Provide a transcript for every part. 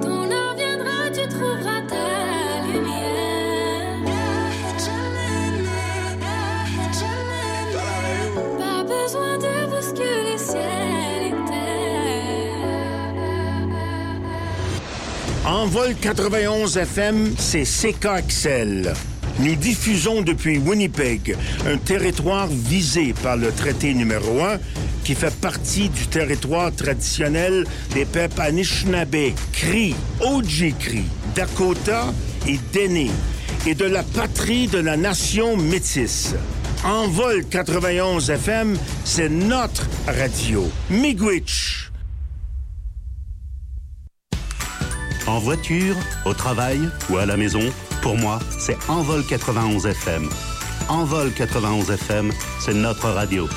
Ton heure viendra, tu trouveras ta lumière. Pas besoin de bousculer ciel et terre. Envol 91 FM, c'est CKXL. Nous diffusons depuis Winnipeg, un territoire visé par le traité numéro 1 qui fait partie du territoire traditionnel des peuples Anishinaabe, Cri, Ojibwe, Dakota et Dene, et de la patrie de la nation métisse. Envol 91 FM, c'est notre radio. Miigwech. En voiture, au travail ou à la maison, pour moi, c'est Envol 91 FM. Envol 91 FM, c'est notre radio.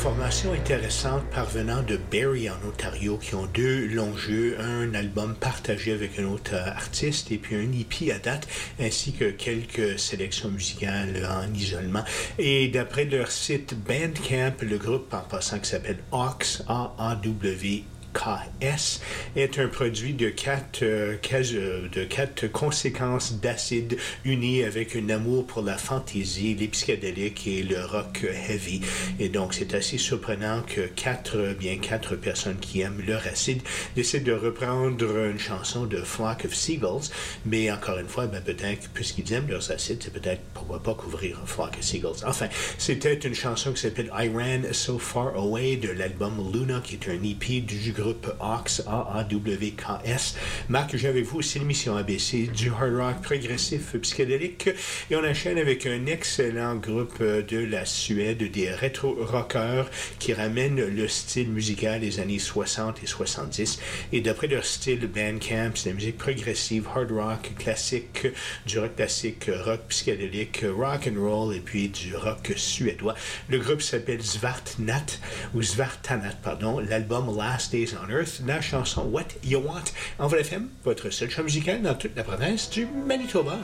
Formation intéressante parvenant de Barrie en Ontario qui ont deux longs jeux, un album partagé avec un autre euh, artiste et puis un EP à date ainsi que quelques sélections musicales en isolement. Et d'après leur site Bandcamp, le groupe en passant qui s'appelle Ox, A-A-W KS est un produit de quatre, euh, euh, conséquences d'acide unies avec un amour pour la fantaisie, les psychédéliques et le rock heavy. Et donc, c'est assez surprenant que quatre, bien quatre personnes qui aiment leur acide décident de reprendre une chanson de Flock of Seagulls. Mais encore une fois, ben, peut-être, puisqu'ils aiment leurs acides, c'est peut-être pourquoi pas couvrir Flock of Seagulls. Enfin, c'était une chanson qui s'appelle I Ran So Far Away de l'album Luna, qui est un EP du groupe AWKS, A-A-W-K-S. Marc, j'ai avec vous aussi l'émission ABC du hard rock progressif psychédélique. Et on enchaîne avec un excellent groupe de la Suède, des rétro-rockers qui ramènent le style musical des années 60 et 70. Et d'après leur style Bandcamp, c'est la musique progressive, hard rock, classique, du rock classique, rock psychédélique, rock and roll et puis du rock suédois. Le groupe s'appelle Svartnat, ou Svartanat, pardon. L'album Last On Earth, la chanson What You Want en FM, votre seul show musical dans toute la province du Manitoba.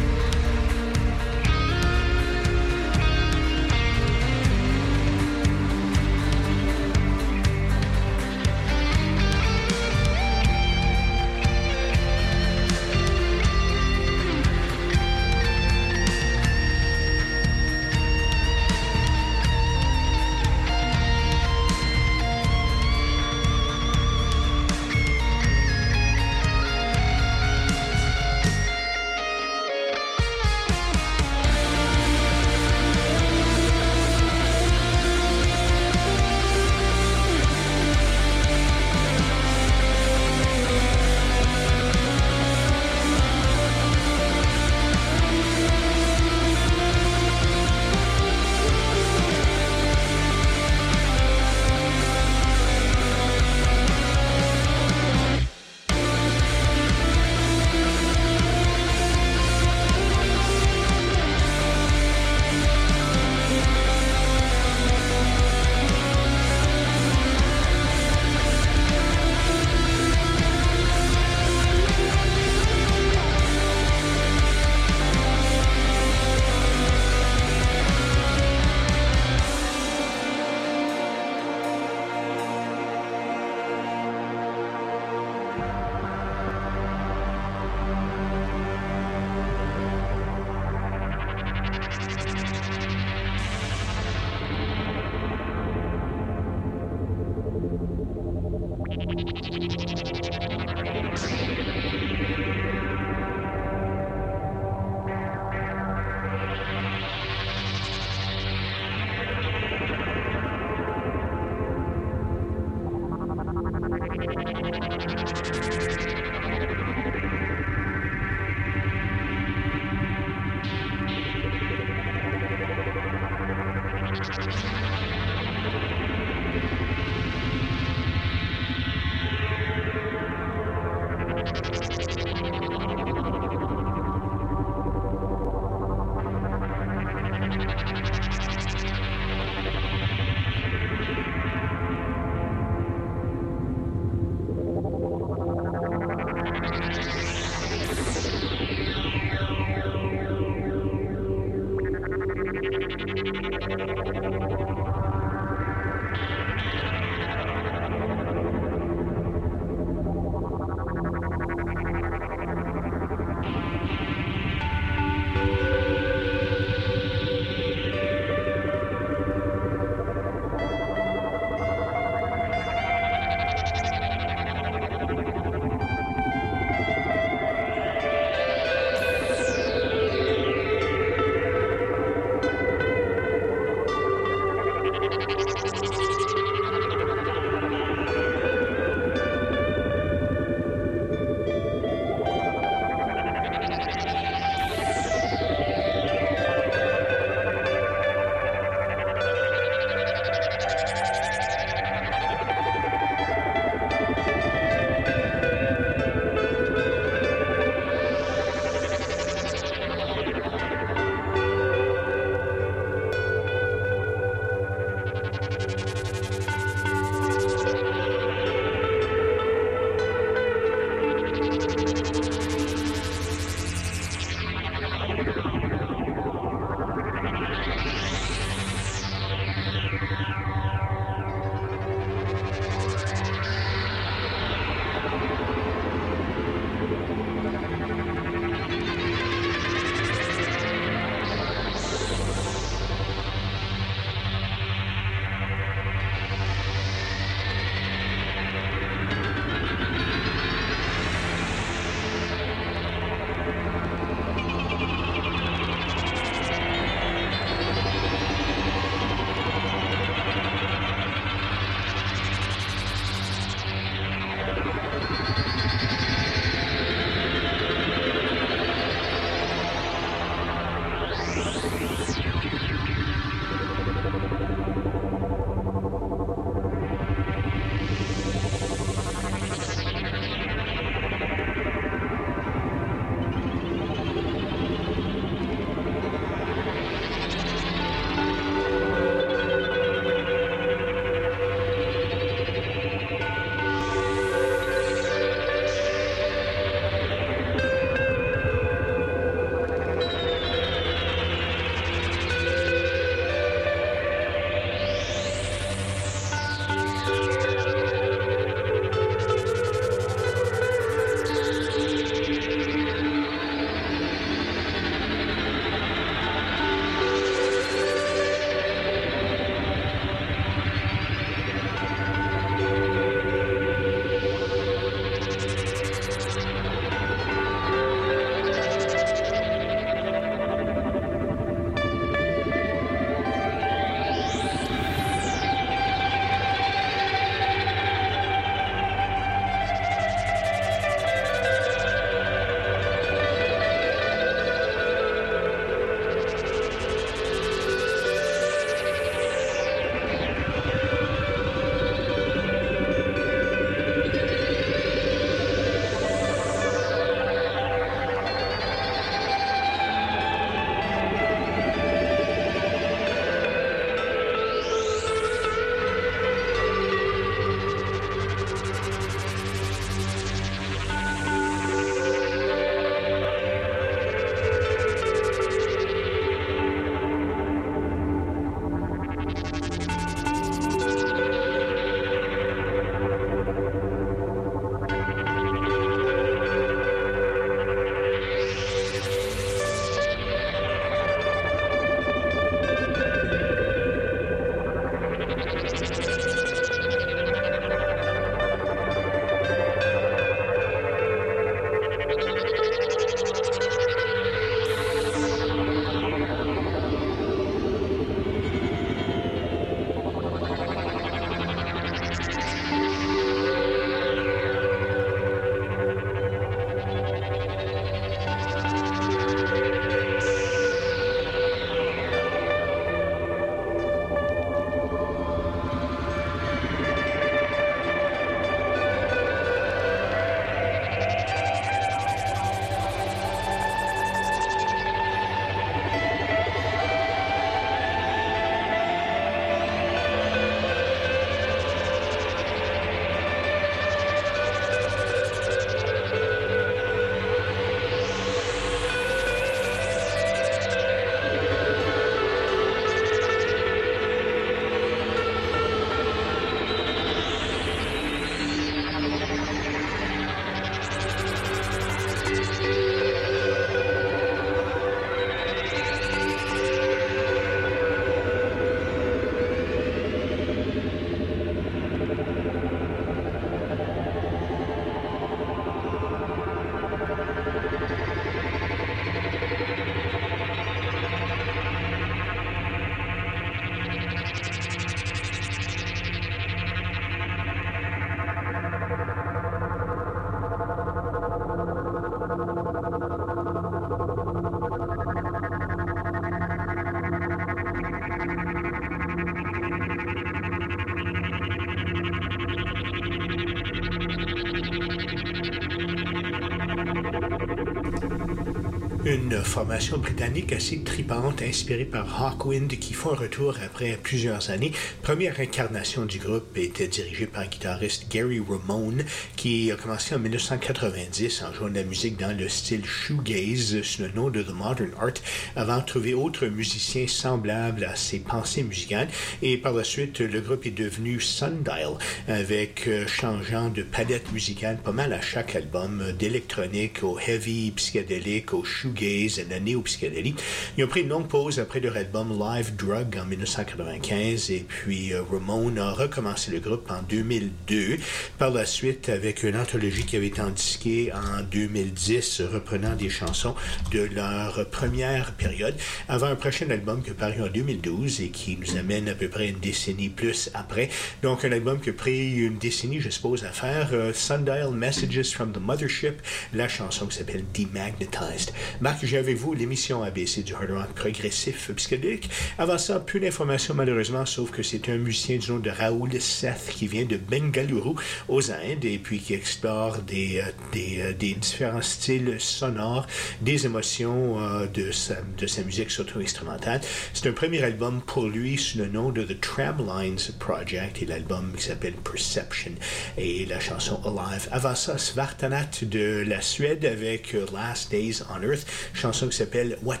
Formation britannique assez tripante, inspirée par Hawkwind, qui font un retour après plusieurs années. Première incarnation du groupe était dirigée par le guitariste Gary Ramone, qui a commencé en 1990 en jouant de la musique dans le style shoegaze sous le nom de The Modern Art, avant de trouver autres musiciens semblables à ses pensées musicales. Et par la suite, le groupe est devenu Sundial, avec euh, changeant de palette musicale pas mal à chaque album, d'électronique au heavy psychédélique, au shoegaze, à la néo-psychédélie. Ils ont pris une longue pause après leur album Live Drug en 1995 et puis euh, Ramone a recommencé le groupe en 2002. Par la suite, avec une anthologie qui avait été disquée en 2010, reprenant des chansons de leur première période, avant un prochain album qui est paru en 2012 et qui nous amène à peu près une décennie plus après. Donc un album qui a pris une décennie, je suppose, à faire. Euh, Sundial Messages from the Mothership, la chanson qui s'appelle Demagnetized. Marc, j'ai avec vous l'émission ABC du hard rock progressif psychédélique. Avant ça, peu d'informations malheureusement, sauf que c'est un musicien du nom de Raoul Seth qui vient de Bengaluru aux Indes et puis qui explore des, euh, euh, des différents styles sonores, des émotions euh, de, sa, de sa musique surtout instrumentale. C'est un premier album pour lui sous le nom de The Tramlines Project et l'album qui s'appelle Perception et la chanson Alive. Avant ça, Svartanat de la Suède avec Last Days on Earth, chanson qui s'appelle What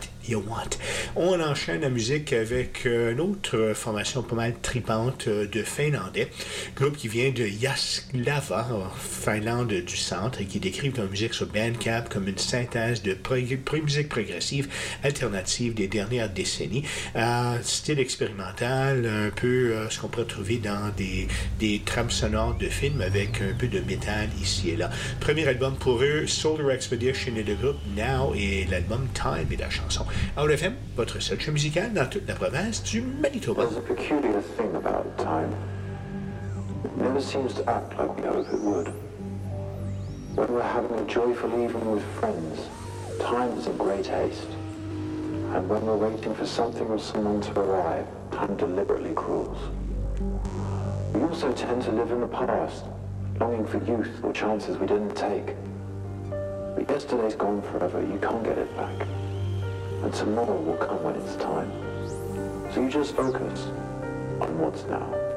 On enchaîne la musique avec euh, une autre euh, formation pas mal tripante euh, de Finlandais, groupe qui vient de Yaslava, en Finlande du centre, et qui décrivent leur musique sur Bandcamp comme une synthèse de musique progressive alternative des dernières décennies, style expérimental, un peu ce qu'on pourrait trouver dans des, des trames sonores de films avec un peu de métal ici et là. Premier album pour eux, Solar Expedition et le groupe Now et l'album Time et la chanson. Out FM, votre seul show musical dans toute la province du Manitoba. There's a peculiar thing about time. It never seems to act like we hope it would. When we're having a joyful evening with friends, time is in great haste. And when we're waiting for something or someone to arrive, time deliberately crawls. We also tend to live in the past, longing for youth or chances we didn't take. But yesterday's gone forever, you can't get it back. And tomorrow will come when it's time. So you just focus on what's now.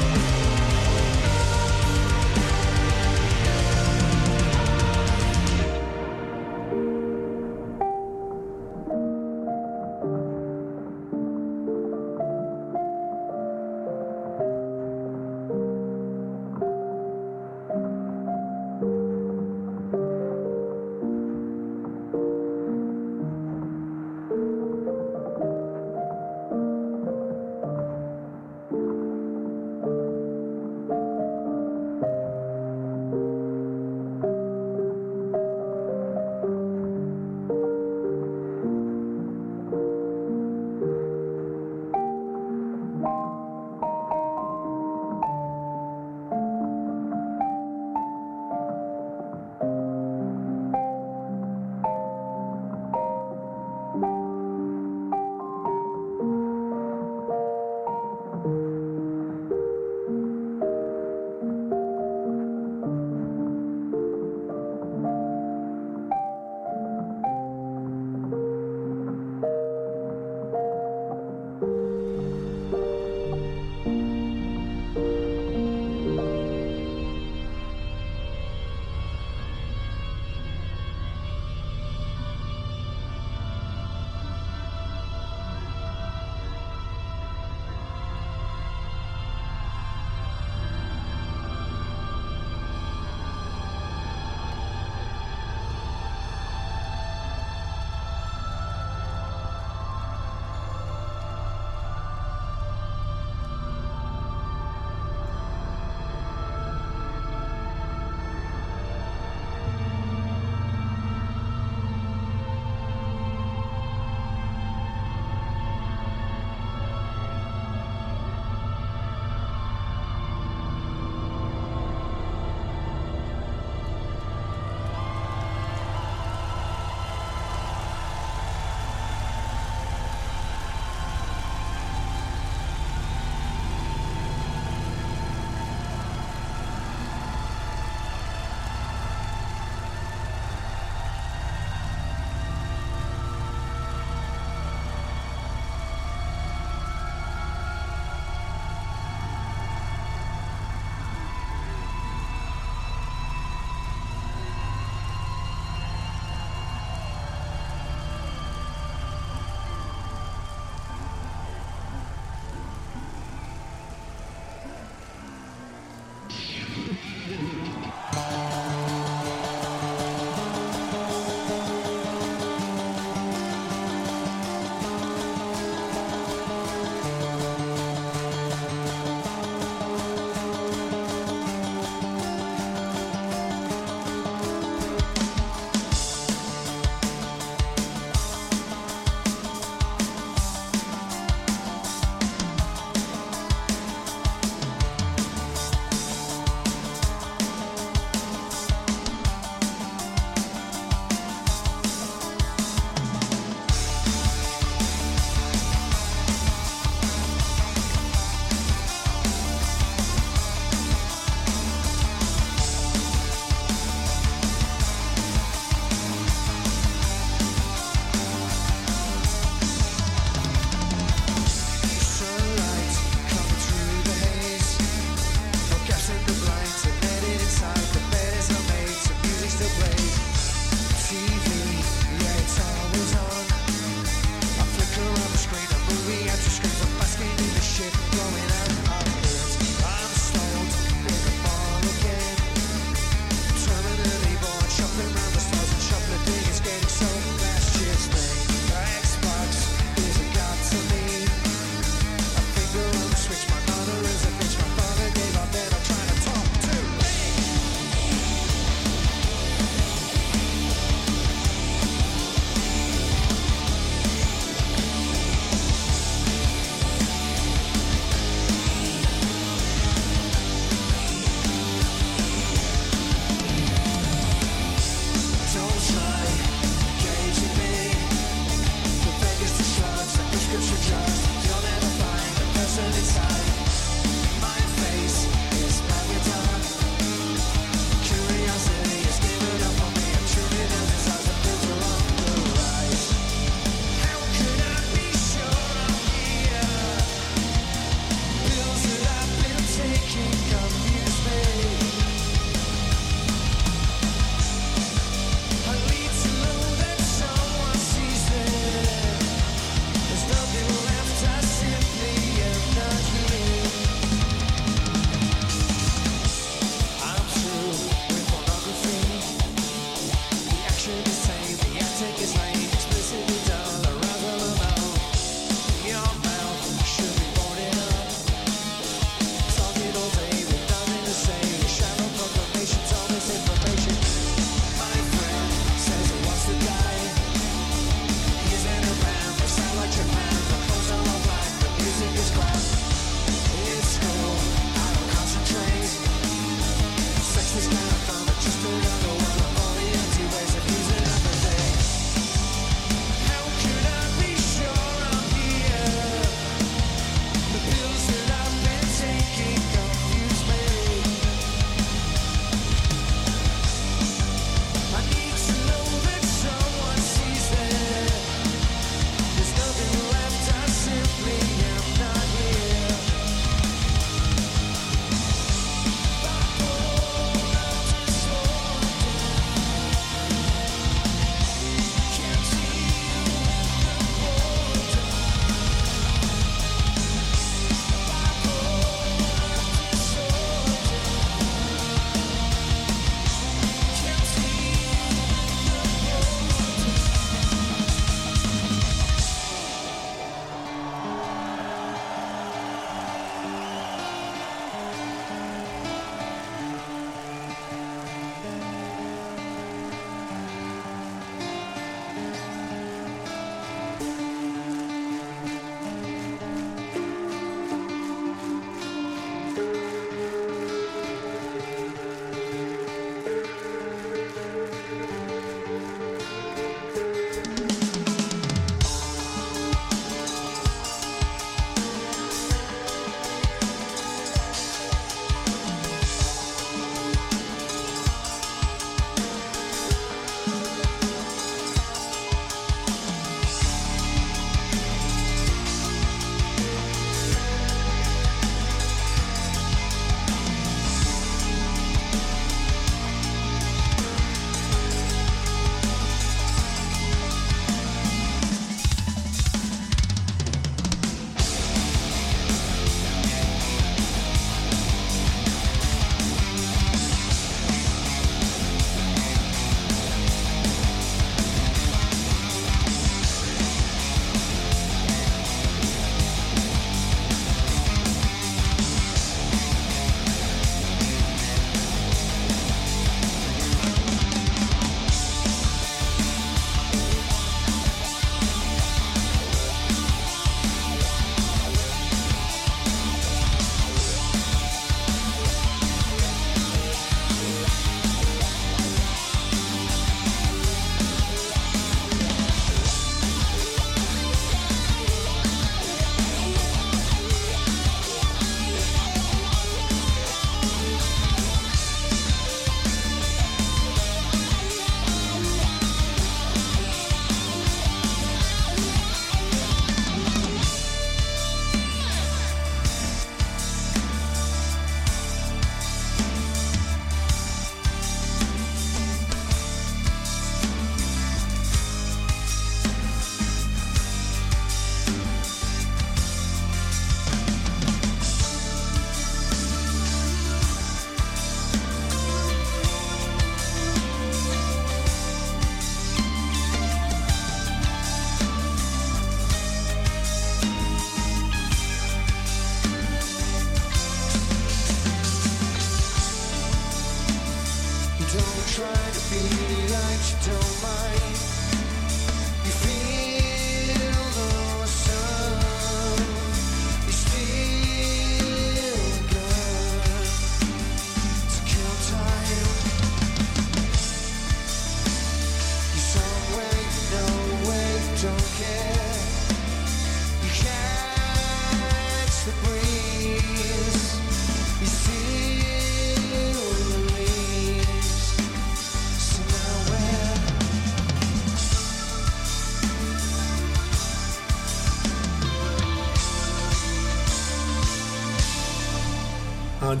En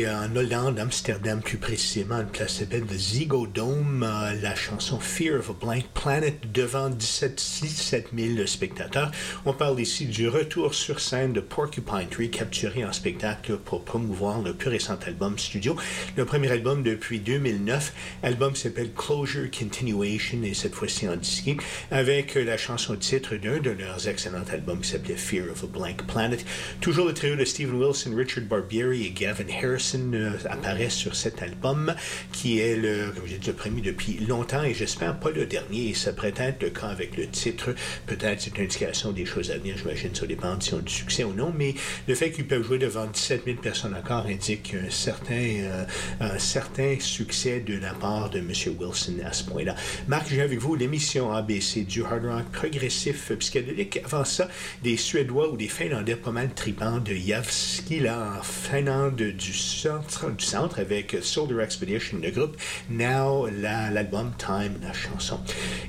disqué en Hollande, Amsterdam plus précisément, une place s'appelle The Zigo Dome, euh, la chanson Fear of a Blank Planet devant 17, 17 000 spectateurs. On parle ici du retour sur scène de Porcupine Tree capturé en spectacle pour promouvoir le plus récent album studio. Le premier album depuis 2009, album qui s'appelle Closure Continuation et cette fois-ci en disqué avec la chanson titre d'un de leurs excellents albums qui s'appelait Fear of a Blank Planet. Toujours le trio de Stephen Wilson, Richard Barbieri et Gavin Harrison euh, apparaissent sur cet album qui est le, comme j'ai dit, le premier depuis longtemps et j'espère pas le dernier. Et ça pourrait être le cas avec le titre. Peut-être c'est une indication des choses à venir. J'imagine ça dépend si on a du succès ou non. Mais le fait qu'ils peuvent jouer devant 17 000 personnes encore indique un certain, euh, un certain succès de la part de M. Wilson à ce point-là. Marc, j'ai avec vous l'émission ABC du hard rock progressif psychédélique. Avant ça, des Suédois ou des Finlandais pas mal tripants de Javskila en Finlande du centre, du centre avec Soldier Expedition, le groupe Now, la- l'album Time, la chanson.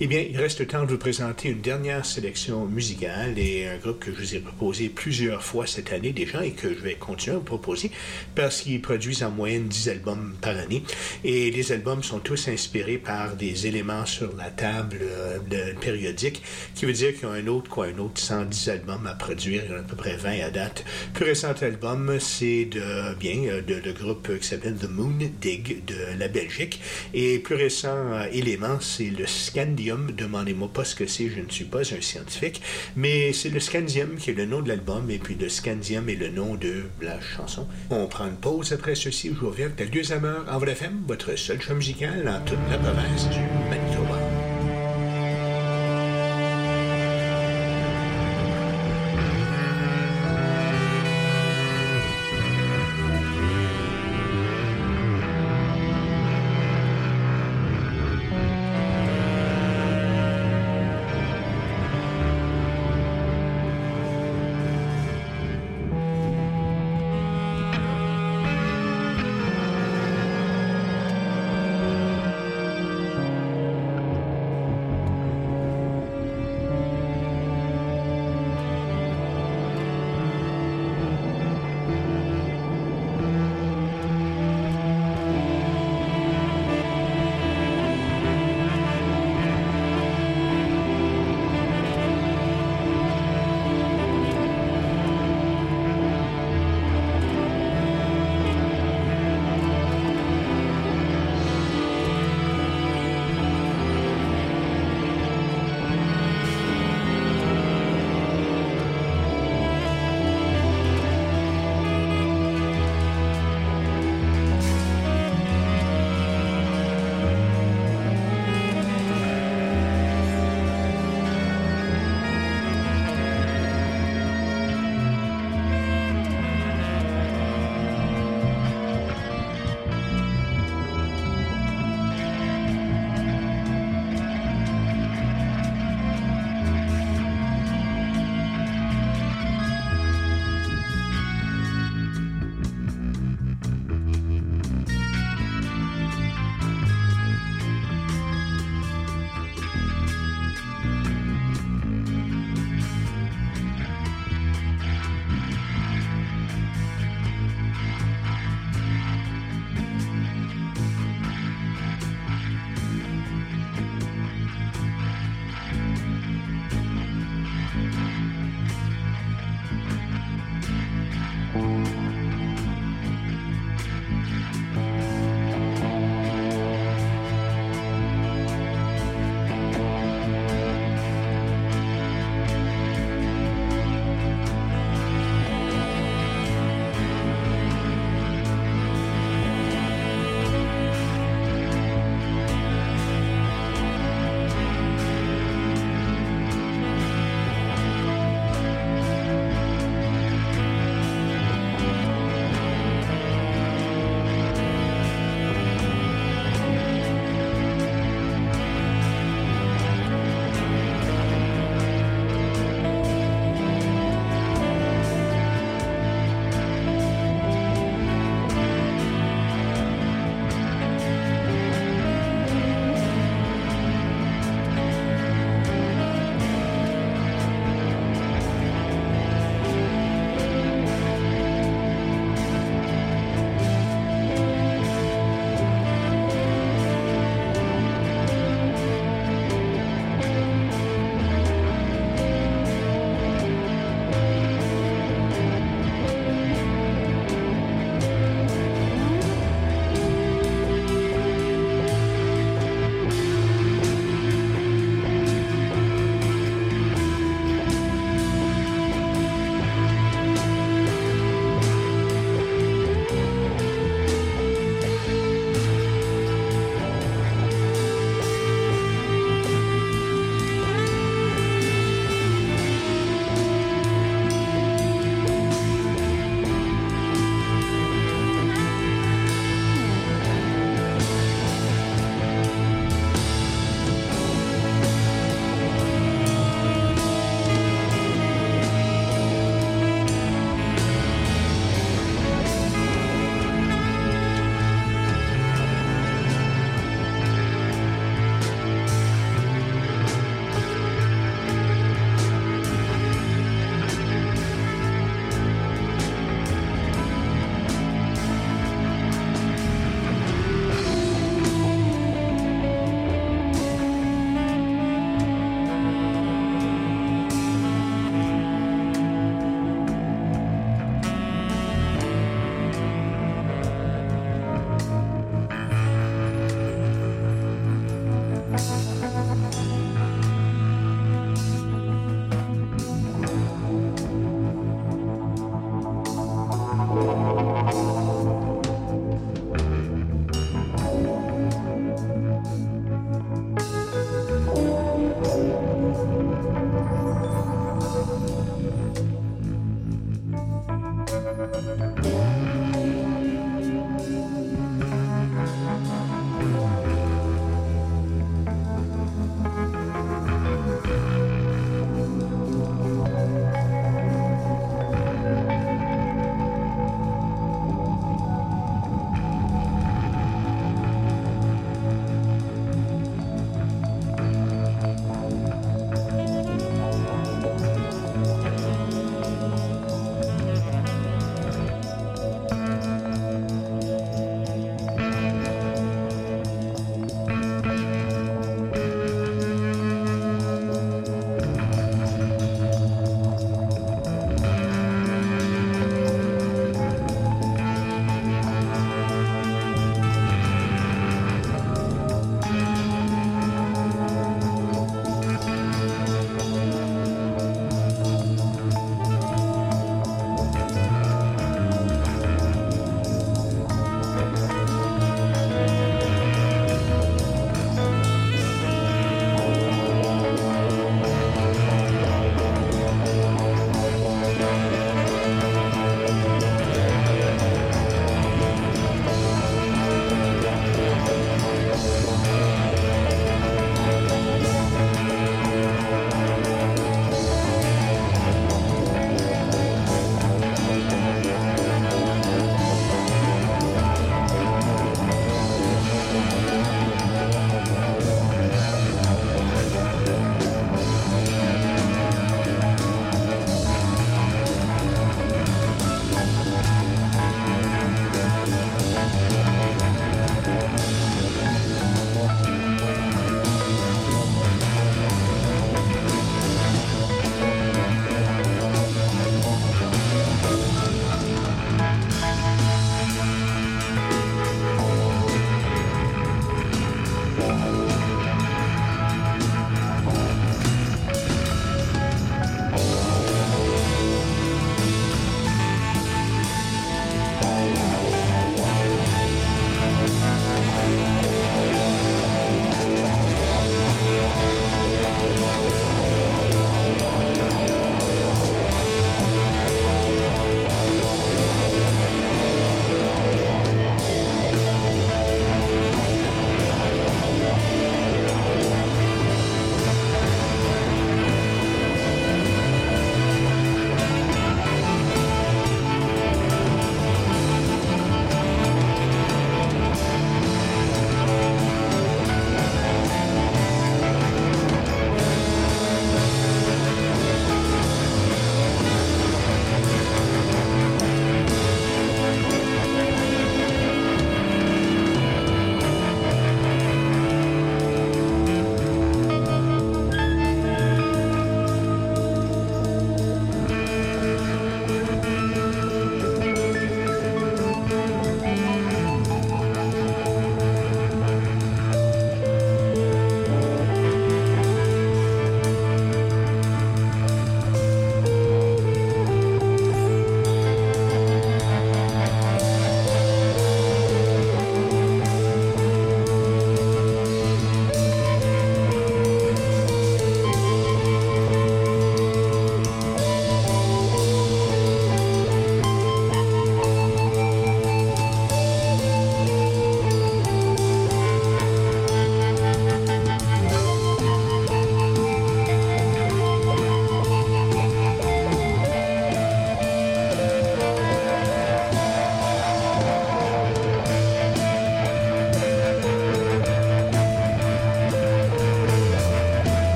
Eh bien, il reste le temps de vous présenter une dernière sélection musicale et un groupe que je vous ai proposé plusieurs fois cette année déjà et que je vais continuer à vous proposer parce qu'ils produisent en moyenne 10 albums par année et les albums sont tous inspirés par des éléments sur la table euh, périodique qui veut dire qu'ils ont un autre, quoi, un autre 110 albums à produire, il y en a à peu près 20 à date. Plus récent album, c'est de, bien, euh, de, le groupe qui s'appelle The Moon Dig de la Belgique. Et plus récent euh, élément, c'est le Scandium. Demandez-moi pas ce que c'est, je ne suis pas un scientifique. Mais c'est le Scandium qui est le nom de l'album et puis le Scandium est le nom de la chanson. On prend une pause après ceci. Je vous reviens avec la deuxième heure en FM, votre seul show musical dans toute la province du Manitoba.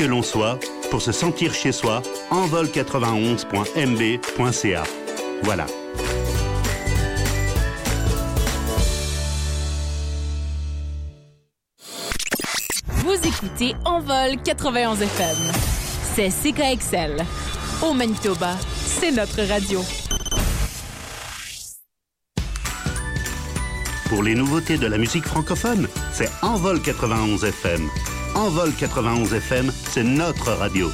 Que l'on soit, pour se sentir chez soi, envol91.mb.ca. Voilà. Vous écoutez Envol 91 FM. C'est CKXL. Au Manitoba, c'est notre radio. Pour les nouveautés de la musique francophone, c'est Envol 91 FM. Envol 91 FM, c'est notre radio.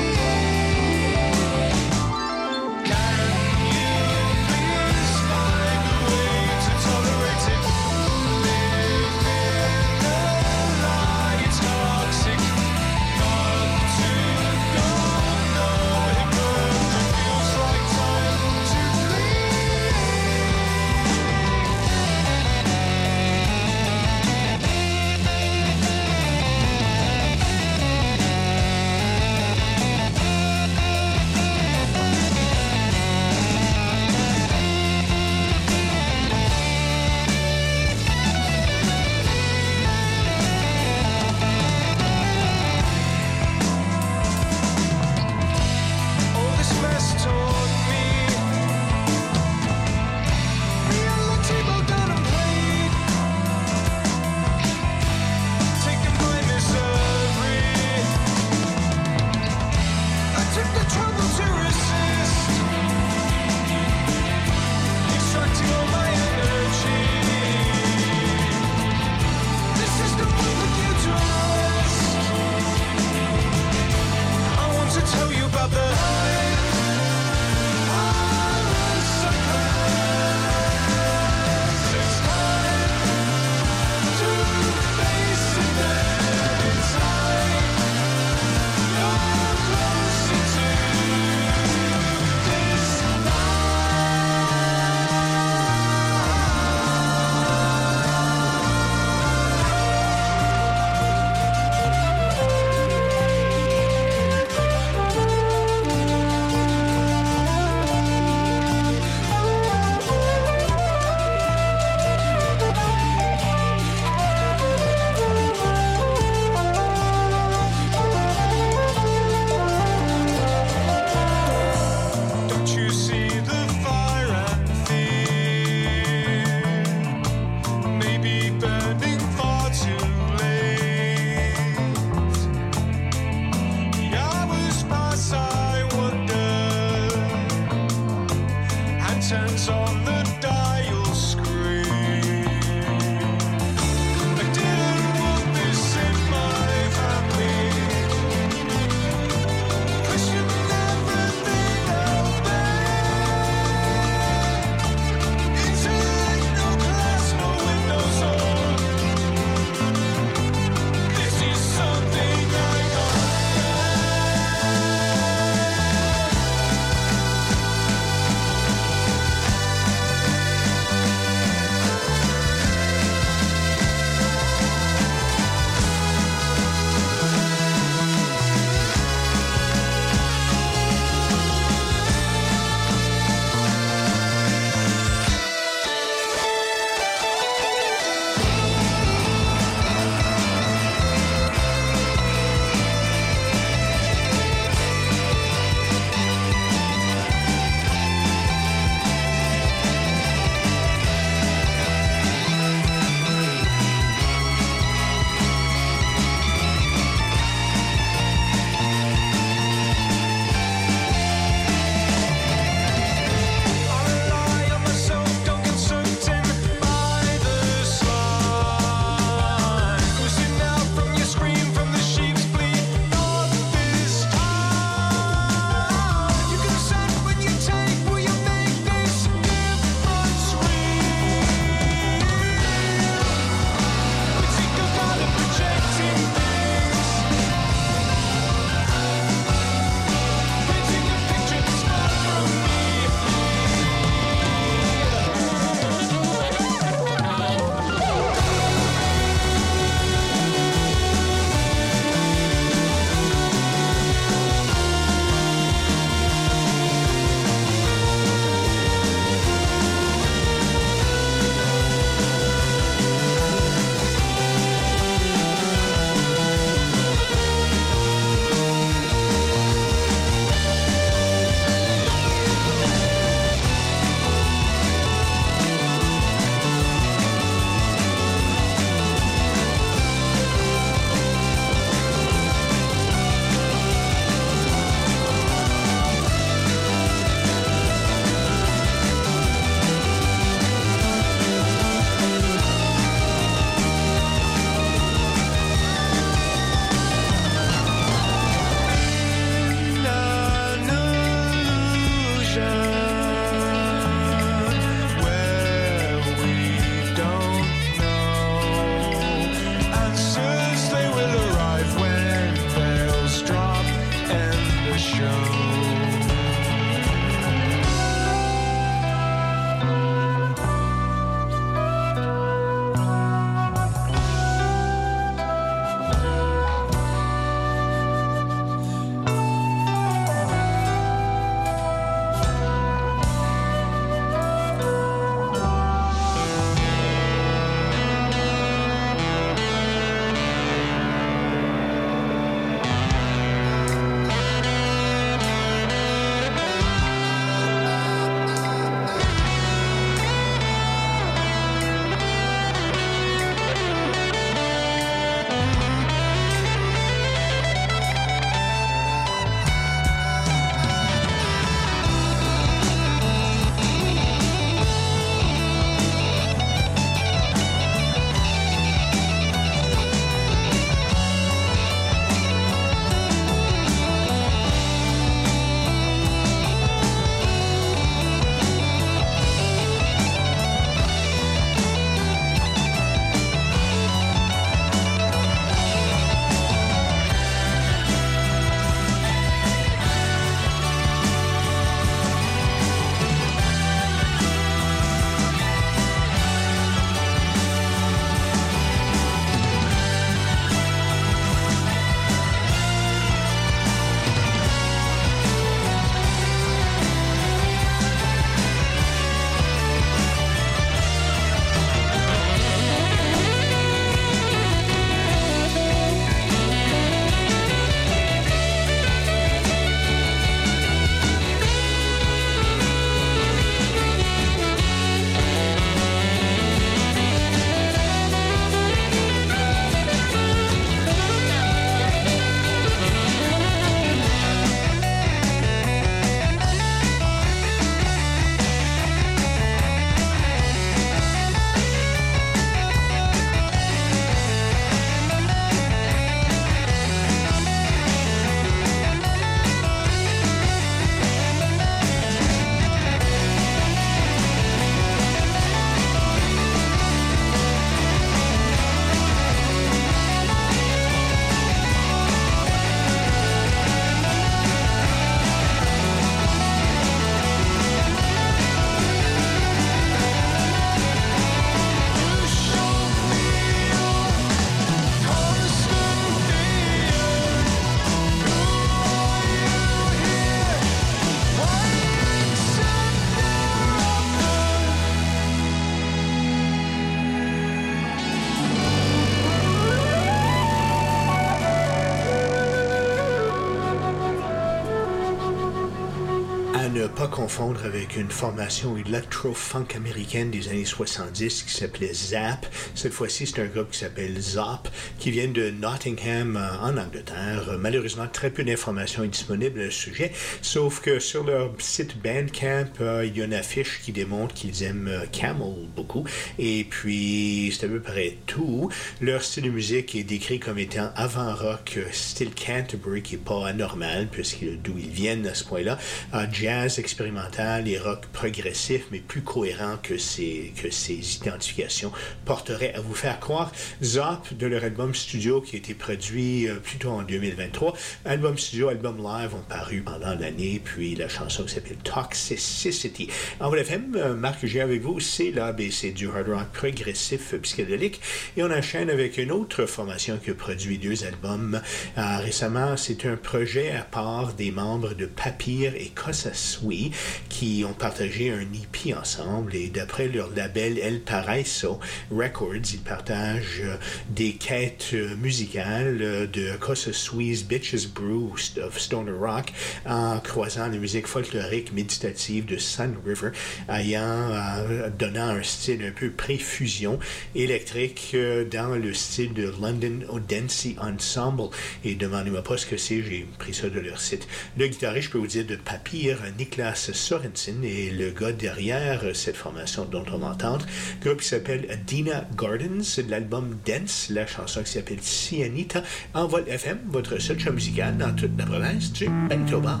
Confondre avec une formation electro-funk américaine des années 70 qui s'appelait Zap. Cette fois-ci, c'est un groupe qui s'appelle Zop, qui vient de Nottingham, euh, en Angleterre. Malheureusement, très peu d'informations est disponible à ce sujet, sauf que sur leur site Bandcamp, euh, il y a une affiche qui démontre qu'ils aiment euh, Camel beaucoup. Et puis, c'est à peu près tout. Leur style de musique est décrit comme étant avant-rock, style Canterbury, qui n'est pas anormal, puisque d'où ils viennent à ce point-là. Euh, jazz expérimental et rock progressif, mais plus cohérent que ces, que ces identifications porteraient à vous faire croire. Zop, de leur album studio qui a été produit euh, plutôt en 2023. Album studio, album live ont paru pendant l'année, puis la chanson qui s'appelle Toxicity. En FM, euh, Marc, j'ai avec vous, c'est l'ABC du hard rock progressif psychédélique. Et on enchaîne avec une autre formation qui a produit deux albums. Euh, récemment, c'est un projet à part des membres de Papyr et Cossasui qui ont partagé un EP ensemble. Et d'après leur label El Paraiso Records, ils partagent euh, des quêtes euh, musicales euh, de Cossasui's Bitches Brew of Stoner Rock en croisant la musique folklorique méditative de Sun River, ayant euh, donnant un style un peu pré-fusion électrique dans le style de London Odense Ensemble. Et demandez-moi pas ce que c'est, j'ai pris ça de leur site. Le guitariste, je peux vous dire, de Papyr, Niklas Sorensen, est le gars derrière euh, cette formation dont on va entendre. Groupe qui s'appelle Dina Gardens, l'album Dance, la chanson qui s'appelle Cyanita, en vol FM, votre seul show musical dans toute la province du Manitoba.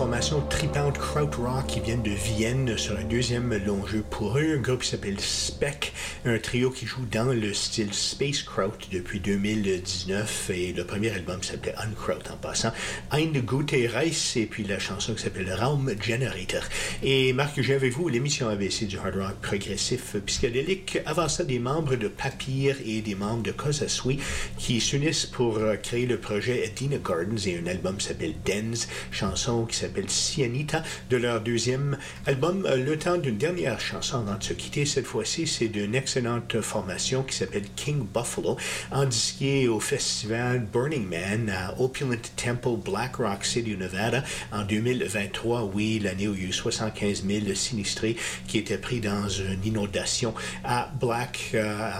Formation tripante krautrock qui vient de Vienne sur un deuxième long jeu pour eux, un groupe qui s'appelle Speck, un trio qui joue dans le style Space Kraut depuis 2019 et le premier album s'appelait Unkraut en passant, Ein Gute Reis et puis la chanson qui s'appelle Raum Generator. Et Marc, j'ai avec vous l'émission ABC du hard rock progressif psychédélique. Avant ça, des membres de Papyr et des membres de Cosa Sui qui s'unissent pour euh, créer le projet Edina Gardens et un album qui s'appelle Dens, chanson qui s'appelle Cianita de leur deuxième album. Euh, Le temps d'une dernière chanson avant de se quitter. Cette fois-ci, c'est d'une excellente formation qui s'appelle King Buffalo, en disqué au festival Burning Man à Opulent Temple, Black Rock City, Nevada, en 2023. Oui, l'année où il y a eu 75 000 sinistrés qui étaient pris dans une inondation à Black, euh,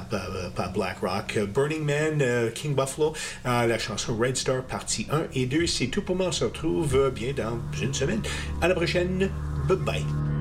à Black Rock. Burning Man, euh, King Buffalo, euh, la chanson Red Star, partie 1 et 2. C'est tout pour moi. On se retrouve euh, bien dans une semaine. À la prochaine. Bye bye.